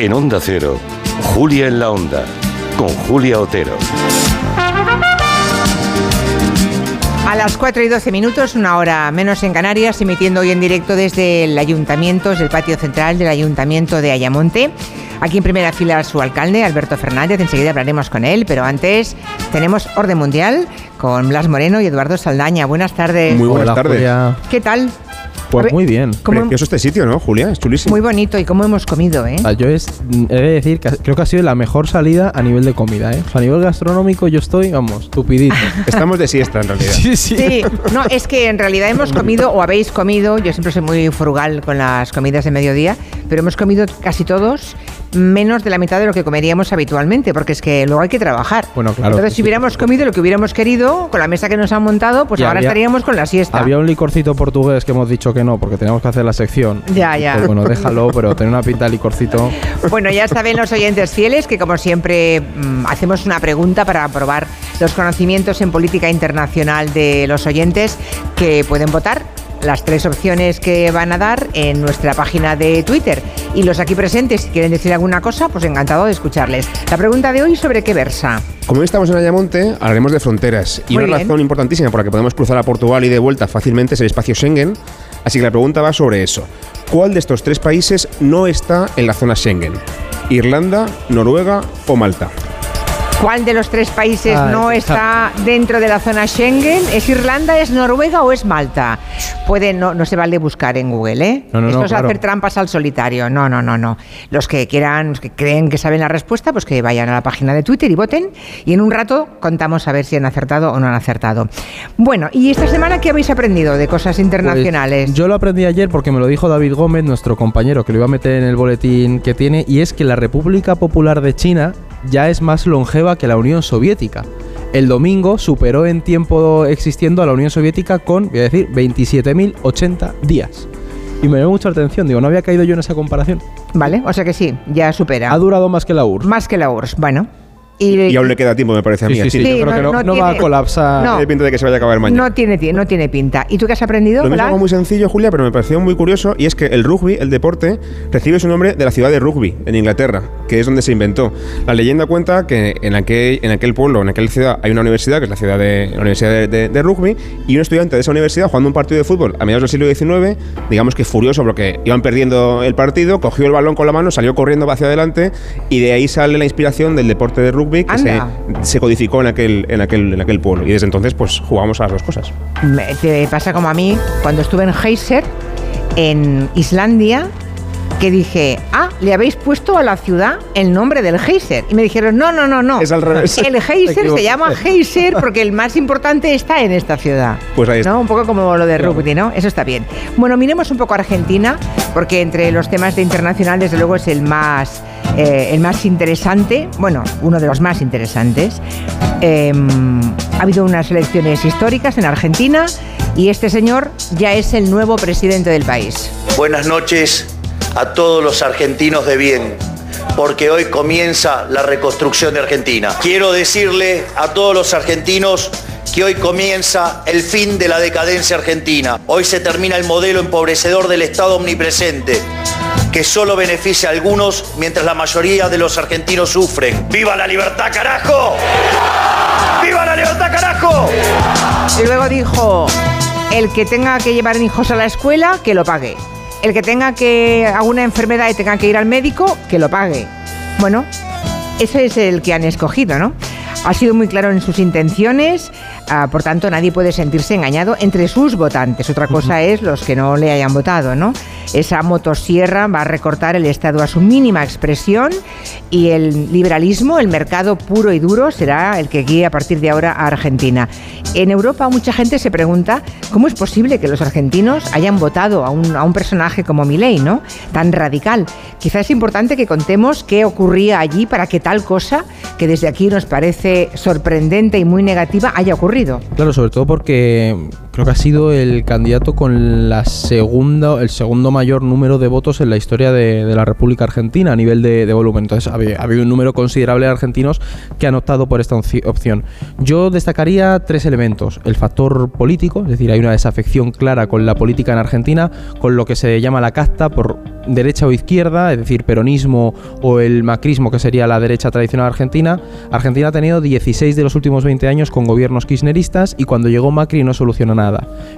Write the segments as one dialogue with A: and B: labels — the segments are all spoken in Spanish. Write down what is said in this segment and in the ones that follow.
A: En Onda Cero, Julia en la Onda, con Julia Otero.
B: A las 4 y 12 minutos, una hora menos en Canarias, emitiendo hoy en directo desde el ayuntamiento, desde el patio central del ayuntamiento de Ayamonte. Aquí en primera fila su alcalde, Alberto Fernández. Enseguida hablaremos con él, pero antes tenemos Orden Mundial con Blas Moreno y Eduardo Saldaña. Buenas tardes.
C: Muy buenas
D: Hola,
C: tardes.
D: Julia.
B: ¿Qué tal?
D: Pues muy bien.
B: ¿Cómo-
C: Precioso este sitio, ¿no, Julia? Es chulísimo.
B: Muy bonito y cómo hemos comido, ¿eh?
D: Ah, Yo es, he de decir que creo que ha sido la mejor salida a nivel de comida, ¿eh? O sea, a nivel gastronómico yo estoy, vamos, tupidito.
C: Estamos de siesta, en realidad.
D: sí, sí.
B: Sí, no, es que en realidad hemos comido o habéis comido, yo siempre soy muy frugal con las comidas de mediodía, pero hemos comido casi todos menos de la mitad de lo que comeríamos habitualmente, porque es que luego hay que trabajar.
D: Bueno, claro.
B: Entonces, si hubiéramos comido lo que hubiéramos querido, con la mesa que nos han montado, pues
D: Y
B: ahora
D: había-
B: estaríamos con la siesta.
D: Había un licorcito portugués que hemos dicho que no, porque teníamos que hacer la sección.
B: Ya, ya.
D: Pues bueno, déjalo, pero tener una pinta de licorcito.
B: Bueno, ya saben los oyentes fieles que como siempre mm, hacemos una pregunta para probar los conocimientos en política internacional de los oyentes que pueden votar las tres opciones que van a dar en nuestra página de Twitter. Y los aquí presentes, si quieren decir alguna cosa, pues encantado de escucharles. La pregunta de hoy sobre qué versa.
C: Como hoy estamos en Ayamonte, hablaremos de fronteras. Y
B: Muy
C: una
B: bien.
C: razón importantísima por la que podemos cruzar a Portugal y de vuelta fácilmente es el espacio Schengen. Así que la pregunta va sobre eso. ¿Cuál de estos tres países no está en la zona Schengen? ¿Irlanda, Noruega o Malta?
B: ¿Cuál de los tres países
D: Ah,
B: no está dentro de la zona Schengen? ¿Es Irlanda, es Noruega o es Malta? Puede, no, no se vale buscar en Google, ¿eh?
D: No, no,
B: Esto es
D: claro.
B: hacer trampas al solitario. No, no, no, no. Los que quieran, los que creen que saben la respuesta, pues que vayan a la página de Twitter y voten. Y en un rato contamos a ver si han acertado o no han acertado. Bueno, ¿y esta semana qué habéis aprendido de cosas internacionales?
D: Pues yo lo aprendí ayer porque me lo dijo David Gómez, nuestro compañero, que lo iba a meter en el boletín que tiene, y es que la República Popular de China ya es más longeva que la Unión Soviética. El domingo superó en tiempo existiendo a la Unión Soviética con, voy a decir, 27.080 días. Y me llamó mucha atención, digo, no había caído yo en esa comparación.
B: Vale, o sea que sí, ya supera.
D: Ha durado más que la URSS.
B: Más que la URSS. Bueno. Y,
C: Y aún le queda tiempo, me parece a mí.
D: Sí, sí, sí, yo creo que no, no va a
B: tiene-
D: colapsar.
B: No.
C: Tiene pinta de que se vaya a acabar mañana.
B: no, tiene, ti- no tiene pinta. ¿Y tú qué has aprendido?
C: Lo mismo algo muy sencillo, Julia, pero me pareció muy curioso, y es que el rugby, el deporte, recibe su nombre de la ciudad de Rugby, en Inglaterra, que es donde se inventó. La leyenda cuenta que en aquel, en aquel pueblo, en aquella ciudad, hay una universidad, que es la ciudad de, la universidad de, de- de rugby, y un estudiante de esa universidad, jugando un partido de fútbol a mediados del siglo XIX, digamos que furioso porque iban perdiendo el partido, cogió el balón con la mano, salió corriendo hacia adelante, y de ahí sale la inspiración del deporte de rugby que se, codificó en aquel, en, aquel, en aquel pueblo. Y desde entonces, pues jugamos a las dos cosas.
B: Me- Te pasa como a mí cuando estuve en Heiser, en Islandia, que dije, ah, le habéis puesto a la ciudad el nombre del Heiser. Y me dijeron, no, no, no, no.
C: Es al revés.
B: El
D: Te
B: Heiser se llama Heiser porque el más importante está en esta ciudad.
C: Pues ahí está.
B: ¿No? Un poco como lo de rugby, ¿no? Eso está bien. Bueno, miremos un poco Argentina, porque entre los temas de internacional, desde luego, es el más, eh, el más interesante, bueno, uno de los más interesantes. Eh, ha habido unas elecciones históricas en Argentina y este señor ya es el nuevo presidente del país.
E: Buenas noches a todos los argentinos de bien, porque hoy comienza la reconstrucción de Argentina. Quiero decirle a todos los argentinos que hoy comienza el fin de la decadencia argentina. Hoy se termina el modelo empobrecedor del Estado omnipresente que solo beneficia a algunos mientras la mayoría de los argentinos sufren. ¡Viva la libertad, carajo! ¡Viva la libertad, carajo!
B: Y luego dijo, el que tenga que llevar hijos a la escuela, que lo pague. El que tenga que alguna enfermedad y tenga que ir al médico, que lo pague. Bueno, ese es el que han escogido, ¿no? Ha sido muy claro en sus intenciones, ah, por tanto nadie puede sentirse engañado entre sus votantes. Otra cosa es los que no le hayan votado, ¿no? Esa motosierra va a recortar el Estado a su mínima expresión y el liberalismo, el mercado puro y duro, será el que guíe a partir de ahora a Argentina. En Europa mucha gente se pregunta cómo es posible que los argentinos hayan votado a un, a un personaje como Milei, ¿no? Tan radical. Quizás es importante que contemos qué ocurría allí para que tal cosa, que desde aquí nos parece sorprendente y muy negativa, haya ocurrido.
D: Claro, sobre todo porque creo que ha sido el candidato con la segunda, el segundo mayor número de votos en la historia de, la República Argentina a nivel de, volumen. Entonces ha habido, ha habido un número considerable de argentinos que han optado por esta opci- opción. Yo destacaría tres elementos. El factor político, es decir, hay una desafección clara con la política en Argentina, con lo que se llama la casta, por derecha o izquierda, es decir, peronismo o el macrismo, que sería la derecha tradicional argentina, Argentina ha tenido 16 de los últimos 20 años con gobiernos kirchneristas y cuando llegó Macri no solucionó nada.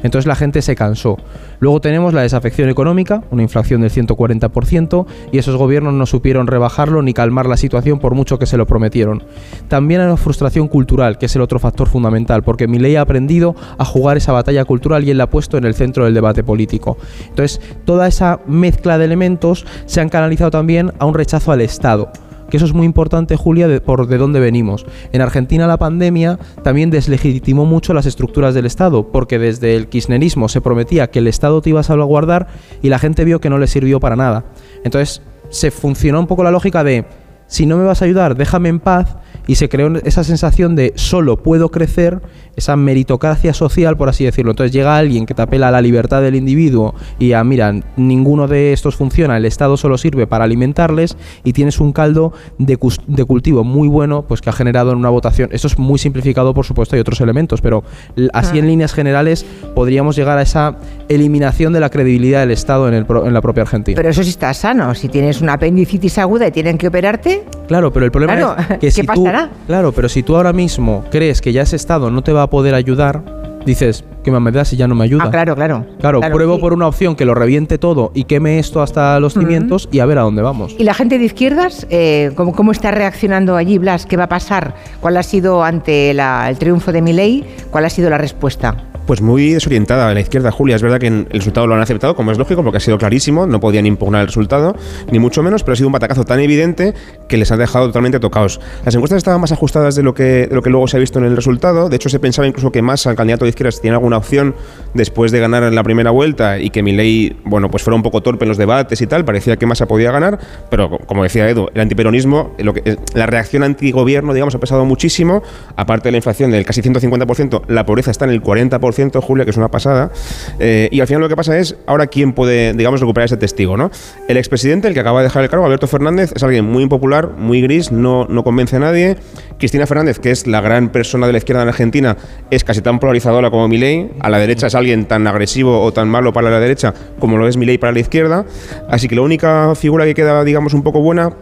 D: Entonces la gente se cansó. Luego tenemos la desafección económica, una inflación del 140%, y esos gobiernos no supieron rebajarlo ni calmar la situación por mucho que se lo prometieron. También hay una frustración cultural, que es el otro factor fundamental, porque Milei ha aprendido a jugar esa batalla cultural y él la ha puesto en el centro del debate político. Entonces, toda esa mezcla de elementos se han canalizado también a un rechazo al Estado que eso es muy importante, Julia, de, por de dónde venimos. En Argentina la pandemia también deslegitimó mucho las estructuras del Estado, porque desde el kirchnerismo se prometía que el Estado te iba a salvaguardar y la gente vio que no le sirvió para nada. Entonces se funcionó un poco la lógica de, si no me vas a ayudar, déjame en paz y se creó esa sensación de solo puedo crecer, esa meritocracia social, por así decirlo. Entonces llega alguien que te apela a la libertad del individuo y a, mira, ninguno de estos funciona, el Estado solo sirve para alimentarles y tienes un caldo de, de cultivo muy bueno, pues que ha generado en una votación. Esto es muy simplificado, por supuesto, hay otros elementos, pero así en líneas generales podríamos llegar a esa eliminación de la credibilidad del Estado en, el, en la propia Argentina.
B: Pero eso sí está sano. Si tienes una apendicitis aguda y tienen que operarte.
D: Claro, pero el problema es que si tú Claro, pero si tú ahora mismo crees que ya ese Estado no te va a poder ayudar, dices, ¿qué más me das si ya no me ayuda?
B: Ah, claro, claro.
D: Claro, pruebo por una opción que lo reviente todo y queme esto hasta los cimientos y a ver a dónde vamos.
B: ¿Y la gente de izquierdas, eh, ¿cómo, ¿cómo, está reaccionando allí, Blas? ¿Qué va a pasar? ¿Cuál ha sido ante el triunfo de Milei? ¿Cuál ha sido la respuesta?
C: Pues muy desorientada a la izquierda, Julia. Es verdad que el resultado lo han aceptado, como es lógico, porque ha sido clarísimo, no podían impugnar el resultado, ni mucho menos, pero ha sido un batacazo tan evidente que les ha dejado totalmente tocados. Las encuestas estaban más ajustadas de lo que, lo que luego se ha visto en el resultado. De hecho, se pensaba incluso que más al candidato de izquierdas tiene alguna opción después de ganar en la primera vuelta y que Milei, bueno, pues fuera un poco torpe en los debates y tal. Parecía que Massa podía ganar, pero como decía Edu, el antiperonismo, lo que, la reacción antigobierno, digamos, ha pesado muchísimo. Aparte de la inflación del casi 150%, la pobreza está en el 40%, Julia, que es una pasada. Eh, y al final lo que pasa es, ahora quién puede, digamos, recuperar ese testigo, ¿no? El expresidente, el que acaba de dejar el cargo, Alberto Fernández, es alguien muy impopular, muy gris, no, no convence a nadie. Cristina Fernández, que es la gran persona de la izquierda en Argentina, es casi tan polarizadora como Milei. A la derecha es alguien tan agresivo o tan malo para la derecha como lo es Milei para la izquierda. Así que la única figura que queda, digamos, un poco buena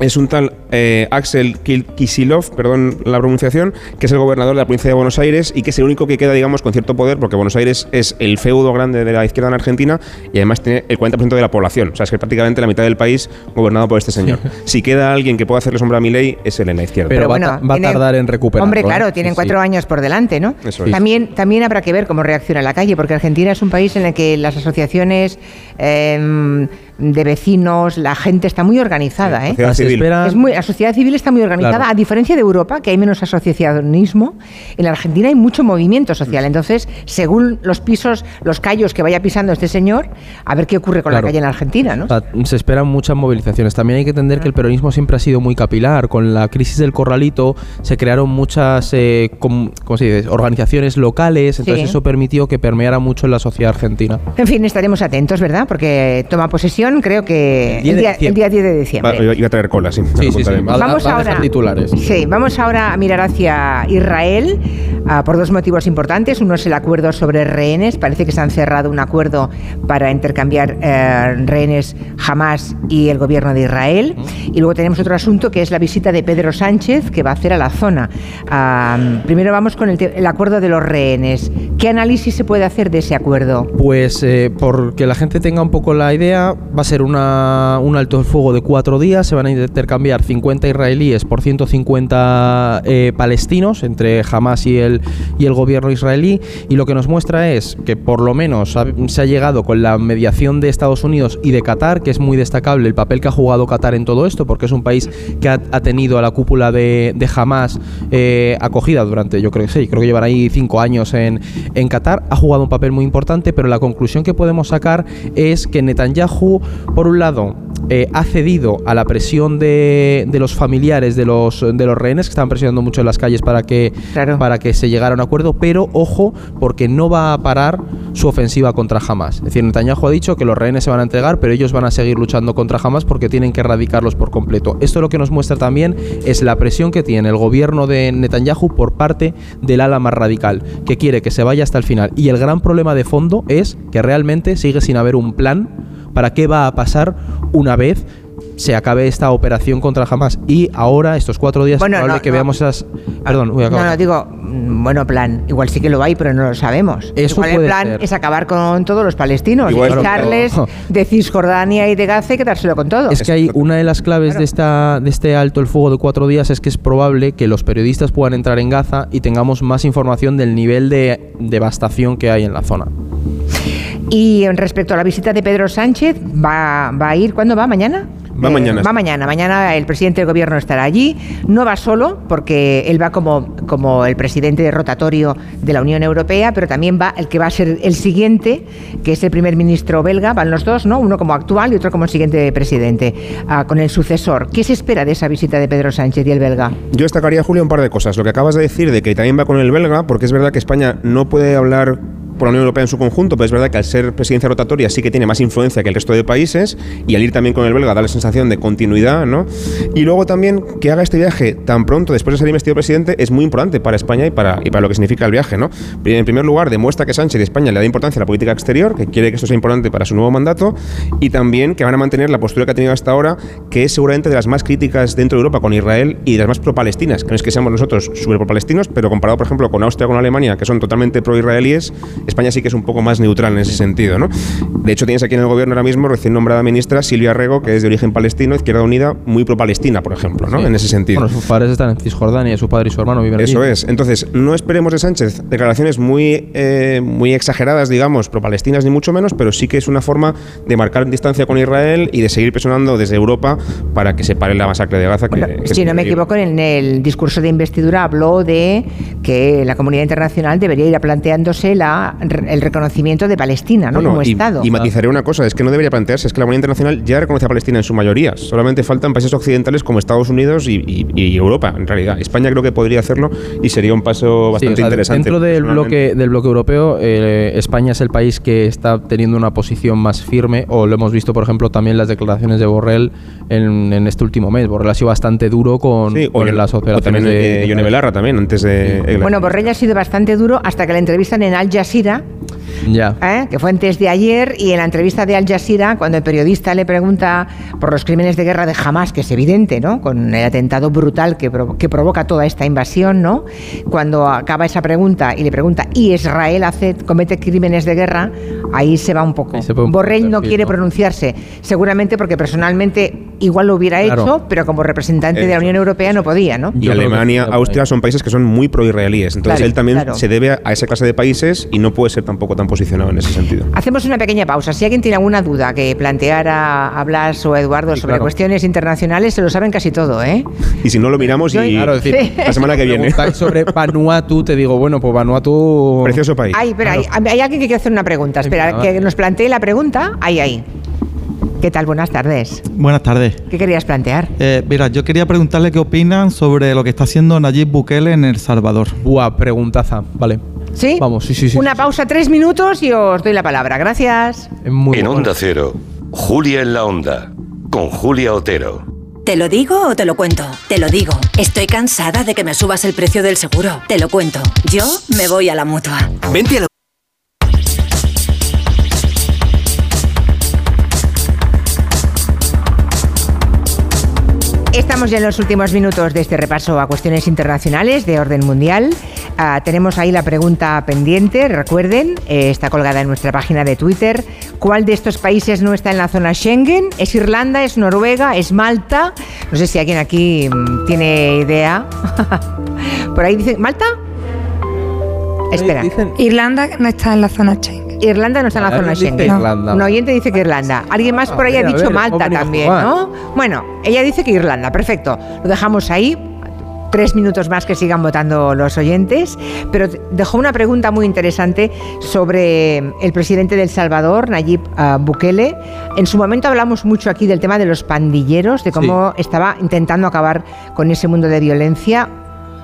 C: es un tal eh, Axel Kisilov, perdón la pronunciación, que es el gobernador de la provincia de Buenos Aires y que es el único que queda, digamos, con cierto poder, porque Buenos Aires es el feudo grande de la izquierda en Argentina y además tiene el 40% de la población. O sea, es que prácticamente la mitad del país gobernado por este señor. si queda alguien que pueda hacerle sombra a mi ley, es él en la izquierda.
D: Pero, bueno, va, a tardar en recuperar.
B: Hombre, claro, tienen cuatro años por delante, ¿no? también, también habrá que ver cómo reacciona la calle, porque Argentina es un país en el que las asociaciones... Em, de vecinos, la gente está muy organizada. ¿eh?
C: La,
B: es muy, la sociedad civil está muy organizada, a diferencia de Europa, que hay menos asociacionismo, en la Argentina hay mucho movimiento social. Entonces, según los pisos, los callos que vaya pisando este señor, a ver qué ocurre con la calle en Argentina. ¿no?
D: se esperan muchas movilizaciones. También hay que entender que el peronismo siempre ha sido muy capilar. Con la crisis del corralito se crearon muchas eh, se dice? organizaciones locales, entonces eso permitió que permeara mucho en la sociedad argentina.
B: En fin, estaremos atentos, ¿verdad? Porque toma posesión creo que el día, 10 de diciembre.
C: iba a traer cola, sí.
B: vamos ahora, titulares. Sí, vamos ahora a mirar hacia Israel ah, por dos motivos importantes. Uno es el acuerdo sobre rehenes. Parece que se han cerrado un acuerdo para intercambiar eh, rehenes Hamas y el gobierno de Israel. Y luego tenemos otro asunto que es la visita de Pedro Sánchez que va a hacer a la zona. Ah, primero vamos con el, acuerdo de los rehenes. ¿Qué análisis se puede hacer de ese acuerdo?
D: Pues eh, porque la gente tenga un poco la idea, va a ser una, un alto fuego de cuatro días, se van a intercambiar 50 israelíes por 150 eh, palestinos entre Hamas y el, y el gobierno israelí y lo que nos muestra es que por lo menos se ha llegado con la mediación de Estados Unidos y de Qatar, que es muy destacable el papel que ha jugado Qatar en todo esto, porque es un país que ha, tenido a la cúpula de, de Hamas eh, acogida durante, yo creo que sí, creo que llevará ahí cinco años en, en Qatar, ha jugado un papel muy importante, pero la conclusión que podemos sacar es que Netanyahu por un lado, eh, ha cedido a la presión de, los familiares de los, de los rehenes que estaban presionando mucho en las calles para que, para que se llegara a un acuerdo, pero ojo, porque no va a parar su ofensiva contra Hamas. Es decir, Netanyahu ha dicho que los rehenes se van a entregar, pero ellos van a seguir luchando contra Hamas porque tienen que erradicarlos por completo. Esto lo que nos muestra también es la presión que tiene el gobierno de Netanyahu por parte del ala más radical, que quiere que se vaya hasta el final. Y el gran problema de fondo es que realmente sigue sin haber un plan para qué va a pasar una vez se acabe esta operación contra Hamas. Y ahora, estos cuatro días,
B: Bueno,
D: es probable
B: no,
D: que
B: no.
D: veamos esas... Perdón, voy a
B: No,
D: acabar.
B: no, digo, mm, bueno, plan, igual sí que lo hay, pero no lo sabemos.
D: Eso
B: igual el plan
D: ser.
B: es acabar con todos los palestinos,
C: Igual-
B: y
C: Claro,
B: de Cisjordania y de Gaza y quedárselo con todo.
D: Es que hay una de las claves
B: Claro.
D: de, esta, de este alto el fuego de cuatro días es que es probable que los periodistas puedan entrar en Gaza y tengamos más información del nivel de devastación que hay en la zona.
B: Y en respecto a la visita de Pedro Sánchez, ¿va, va a ir? ¿Cuándo va? ¿Mañana? Eh,
C: Va mañana.
B: Va mañana. Mañana el presidente del gobierno estará allí. No va solo, porque él va como, como el presidente rotatorio de la Unión Europea, pero también va el que va a ser el siguiente, que es el primer ministro belga. Van los dos, ¿no? Uno como actual y otro como el siguiente presidente, ah, con el sucesor. ¿Qué se espera de esa visita de Pedro Sánchez y el belga?
C: Yo destacaría, Julio, un par de cosas. Lo que acabas de decir de que también va con el belga, porque es verdad que España no puede hablar por la Unión Europea en su conjunto, pero es verdad que al ser presidencia rotatoria sí que tiene más influencia que el resto de países y al ir también con el belga da la sensación de continuidad, ¿no? Y luego también que haga este viaje tan pronto después de ser investido presidente es muy importante para España y para, y para lo que significa el viaje, ¿no? En primer lugar, demuestra que Sánchez de España le da importancia a la política exterior, que quiere que esto sea importante para su nuevo mandato y también que van a mantener la postura que ha tenido hasta ahora, que es seguramente de las más críticas dentro de Europa con Israel y de las más pro-palestinas, que no es que seamos nosotros súper pro-palestinos, pero comparado, por ejemplo, con Austria con Alemania, que son totalmente pro-israelíes, España sí que es un poco más neutral en ese sentido, ¿no? De hecho, tienes aquí en el gobierno ahora mismo recién nombrada ministra Silvia Rego, que es de origen palestino, Izquierda Unida, muy pro-palestina, por ejemplo, ¿no?
D: Sí.
C: En ese sentido.
D: Bueno, sus padres están en Cisjordania, su padre y su hermano viven allí.
C: Eso es. Entonces, no esperemos de Sánchez declaraciones muy, eh, muy exageradas, digamos, pro-palestinas, ni mucho menos, pero sí que es una forma de marcar distancia con Israel y de seguir presionando desde Europa para que se pare la masacre de Gaza. que-
B: Bueno,
C: que es
B: si no me equivoco, en el discurso de investidura habló de que la comunidad internacional debería ir planteándose la, el reconocimiento de Palestina ¿no?
C: Bueno,
B: como
C: y,
B: Estado.
C: y matizaré una cosa, es que no debería plantearse, es que la comunidad internacional ya reconoce a Palestina en su mayoría, solamente faltan países occidentales como Estados Unidos y, y- y Europa, en realidad. España creo que podría hacerlo y sería un paso
D: Sí,
C: bastante
D: o sea,
C: interesante.
D: Dentro del bloque, del bloque europeo, eh, España es el país que está teniendo una posición más firme, o lo hemos visto, por ejemplo, también las declaraciones de Borrell en, en este último mes. Borrell ha sido bastante duro con,
C: Sí, o,
D: con
C: en-
D: las
C: o
D: operaciones
C: también
D: de...
C: eh, Yone Belarra también, antes de...
B: Bueno, Borrell ha sido bastante duro hasta que la entrevistan en Al Jazeera, manera
D: ya.
B: ¿eh? que fue antes de ayer, y en la entrevista de Al Jazeera, cuando el periodista le pregunta por los crímenes de guerra de Hamas, que es evidente, ¿no? Con el atentado brutal que, provo- que provoca toda esta invasión, ¿no? Cuando acaba esa pregunta y le pregunta, ¿y Israel hace, comete crímenes de guerra? Ahí se va un poco.
D: Un
B: Borrell no quiere
D: ¿no?
B: pronunciarse, seguramente porque personalmente igual lo hubiera
D: Claro.
B: hecho, pero como representante de la. Unión Europea no podía, ¿no?
C: Y Alemania, Austria son países que son muy pro-israelíes. Entonces
B: Claro,
C: él también
B: claro.
C: se debe a esa clase de países y no puede ser tampoco tan posicionado en ese sentido.
B: Hacemos una pequeña pausa. Si alguien tiene alguna duda que planteara a Blas o a Eduardo
D: Sí,
B: sobre
D: claro.
B: cuestiones internacionales, se lo saben casi todo, ¿eh?
C: Y si no lo miramos y
D: Claro, decir,
B: Sí.
C: la semana que viene.
D: sobre Vanuatu, te digo, bueno, pues Vanuatu...
C: Precioso país.
B: Ay, pero hay, hay alguien que quiere hacer una pregunta. Espera, que nos plantee la pregunta. Ahí, ahí. ¿Qué tal? Buenas tardes.
F: Buenas tardes.
B: ¿Qué querías plantear?
F: Eh, mira, yo quería preguntarle qué opinan sobre lo que está haciendo Nayib Bukele en El Salvador.
D: Buah, preguntaza. Vale.
B: ¿Sí?
D: Vamos, sí, sí, sí.
B: Una
D: sí,
B: pausa, tres minutos y os doy la palabra. Gracias.
D: Muy
A: En
D: bueno.
A: Onda Cero, Julia en la Onda, con Julia Otero.
G: ¿Te lo digo o te lo cuento? Te lo digo. Estoy cansada de que me subas el precio del seguro. Te lo cuento. Yo me voy a la mutua.
H: Vente a la
B: Estamos ya en los últimos minutos de este repaso a cuestiones internacionales de orden mundial. Ah, tenemos ahí la pregunta pendiente, recuerden, eh, está colgada en nuestra página de Twitter. ¿Cuál de estos países no está en la zona Schengen? ¿Es Irlanda? ¿Es Noruega? ¿Es Malta? No sé si alguien aquí mm, tiene idea. Por ahí dicen, ¿Malta? Espera.
D: Dicen-
I: Irlanda no está en la zona Schengen.
B: Irlanda no está en la zona Schengen.
D: Irlanda.
B: Un oyente dice que Irlanda. Alguien más por ahí ha dicho Malta también. ¿no? Bueno, ella dice que Irlanda, perfecto. Lo dejamos ahí. Tres minutos más que sigan votando los oyentes, pero dejó una pregunta muy interesante sobre el presidente del Salvador, Nayib ah, Bukele. En su momento hablamos mucho aquí del tema de los pandilleros, de cómo estaba intentando acabar con ese mundo de violencia,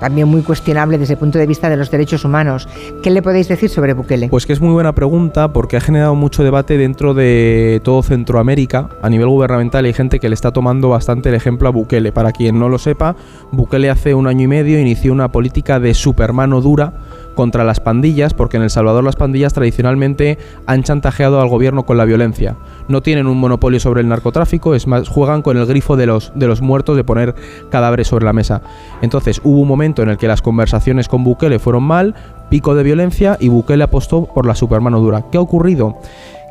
B: también muy cuestionable desde el punto de vista de los derechos humanos. ¿Qué le podéis decir sobre Bukele?
D: Pues que es muy buena pregunta porque ha generado mucho debate dentro de todo Centroamérica a nivel gubernamental. Hay gente que le está tomando bastante el ejemplo a Bukele. Para quien no lo sepa, Bukele hace un año y medio inició una política de supermano dura contra las pandillas, porque en El Salvador las pandillas tradicionalmente han chantajeado al gobierno con la violencia. No tienen un monopolio sobre el narcotráfico, es más, juegan con el grifo de los, de los muertos de poner cadáveres sobre la mesa. Entonces hubo un momento en el que las conversaciones con Bukele fueron mal, pico de violencia y Bukele apostó por la supermano dura. ¿Qué ha ocurrido?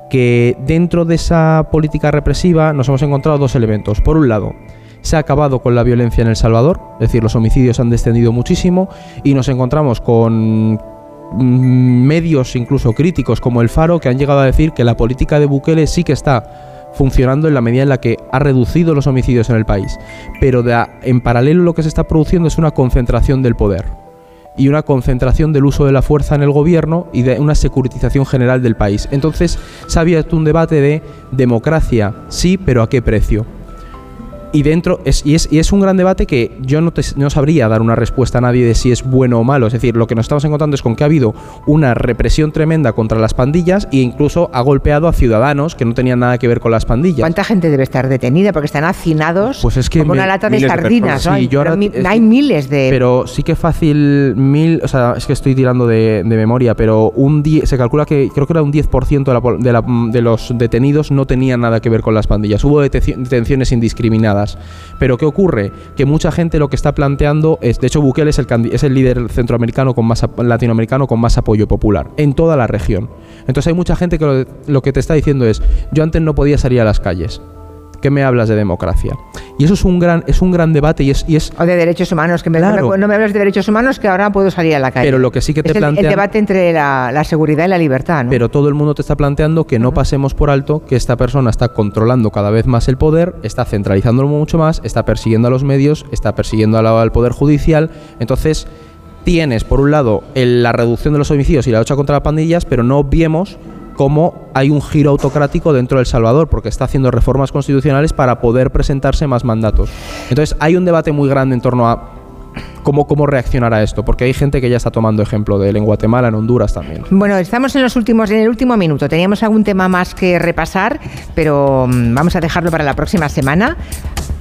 D: Que dentro de esa política represiva nos hemos encontrado dos elementos. Por un lado, se ha acabado con la violencia en El Salvador, es decir, los homicidios han descendido muchísimo y nos encontramos con mm, medios incluso críticos como el Faro que han llegado a decir que la política de Bukele sí que está funcionando en la medida en la que ha reducido los homicidios en el país. Pero en paralelo lo que se está produciendo es una concentración del poder y una concentración del uso de la fuerza en el gobierno y de una securitización general del país. Entonces se ha abierto un debate de democracia, sí, pero a qué precio. Y dentro es, y, es, y es un gran debate que yo no, te- no sabría dar una respuesta a nadie de si es bueno o malo. Es decir, lo que nos estamos encontrando es con que ha habido una represión tremenda contra las pandillas e incluso ha golpeado a ciudadanos que no tenían nada que ver con las pandillas.
B: ¿Cuánta gente debe estar detenida? Porque están hacinados
D: Pues es que
B: como
D: me-
B: una lata de sardinas. ¿no?
D: Sí,
B: Hay-
D: yo ahora-
B: pero mi-
D: es-
B: hay miles de...
D: Pero sí que fácil, mil, o sea, es que estoy tirando de, de memoria, pero un die- se calcula que creo que era un 10% de, la, de, la- de los detenidos no tenían nada que ver con las pandillas. Hubo detenciones indiscriminadas. Pero ¿qué ocurre? Que mucha gente lo que está planteando es, de hecho, Bukele es el, líder centroamericano con más latinoamericano con más apoyo popular en toda la región. Entonces hay mucha gente que lo que te está diciendo es, yo antes no podía salir a las calles. ¿Qué me hablas de democracia? Y eso es un gran, es un gran debate y es, y es
B: O de derechos humanos, que me,
D: Claro.
B: no me hablas de derechos humanos que ahora puedo salir a la calle.
D: Pero lo que sí que te
B: es el- debate entre la, la seguridad y la libertad, ¿no?
D: Pero todo el mundo te está planteando que no pasemos por alto que esta persona está controlando cada vez más el poder, está centralizándolo mucho más, está persiguiendo a los medios, está persiguiendo a la- al poder judicial. Entonces, tienes por un lado el- la reducción de los homicidios y la lucha contra las pandillas, pero no obviemos cómo hay un giro autocrático dentro del Salvador, porque está haciendo reformas constitucionales para poder presentarse más mandatos. Entonces, hay un debate muy grande en torno a cómo, cómo reaccionar a esto, porque hay gente que ya está tomando ejemplo de él en Guatemala, en Honduras también.
B: Bueno, estamos en los últimos, en el último minuto. Teníamos algún tema más que repasar, pero mm, vamos a dejarlo para la próxima semana.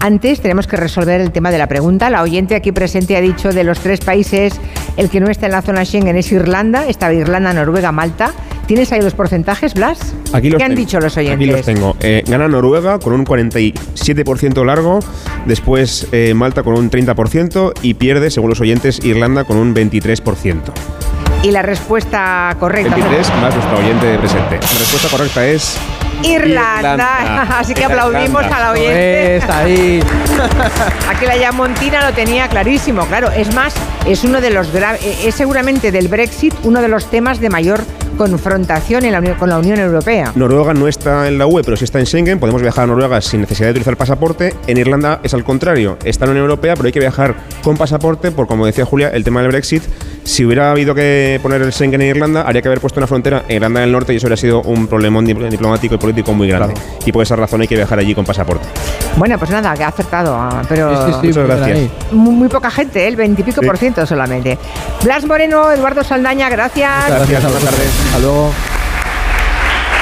B: Antes tenemos que resolver el tema de la pregunta. La oyente aquí presente ha dicho de los tres países, el que no está en la zona Schengen es Irlanda. Estaba Irlanda, Noruega, Malta. ¿Tienes ahí los porcentajes, Blas?
C: Aquí los
B: ¿Qué han
C: tengo.
B: dicho los oyentes?
C: Aquí los tengo. Eh, gana Noruega con un 47% largo, después eh, Malta con un 30% y pierde, según los oyentes, Irlanda con un 23%.
B: Y la respuesta correcta.
C: 23 más nuestro oyente presente. La respuesta correcta es
B: Irlanda.
C: Irlanda.
B: Así que aplaudimos a la oyente.
D: Está ahí.
B: Aquí la Yamontina lo tenía clarísimo, claro. Es más, es uno de los eh, es seguramente del Brexit uno de los temas de mayor confrontación en la Unión- con la Unión Europea.
C: Noruega no está en la UE, pero sí está en Schengen. Podemos viajar a Noruega sin necesidad de utilizar pasaporte. En Irlanda es al contrario. Está en la Unión Europea, pero hay que viajar con pasaporte por, como decía Julia, el tema del Brexit. Si hubiera habido que poner el Schengen en Irlanda, habría que haber puesto una frontera en Irlanda del Norte y eso hubiera sido un problemón dip- diplomático y político muy grande. Y por esa razón hay que viajar allí con pasaporte.
B: Bueno, pues nada, que ha acertado, ah, pero
D: Sí, sí, sí,
C: Muchas
D: muy bien
C: gracias.
B: muy, muy poca gente, ¿eh? el veintipico
C: Sí.
B: por ciento solamente. Blas Moreno, Eduardo Saldaña, gracias.
D: Gracias a
C: Buenas tardes.
D: Hasta luego.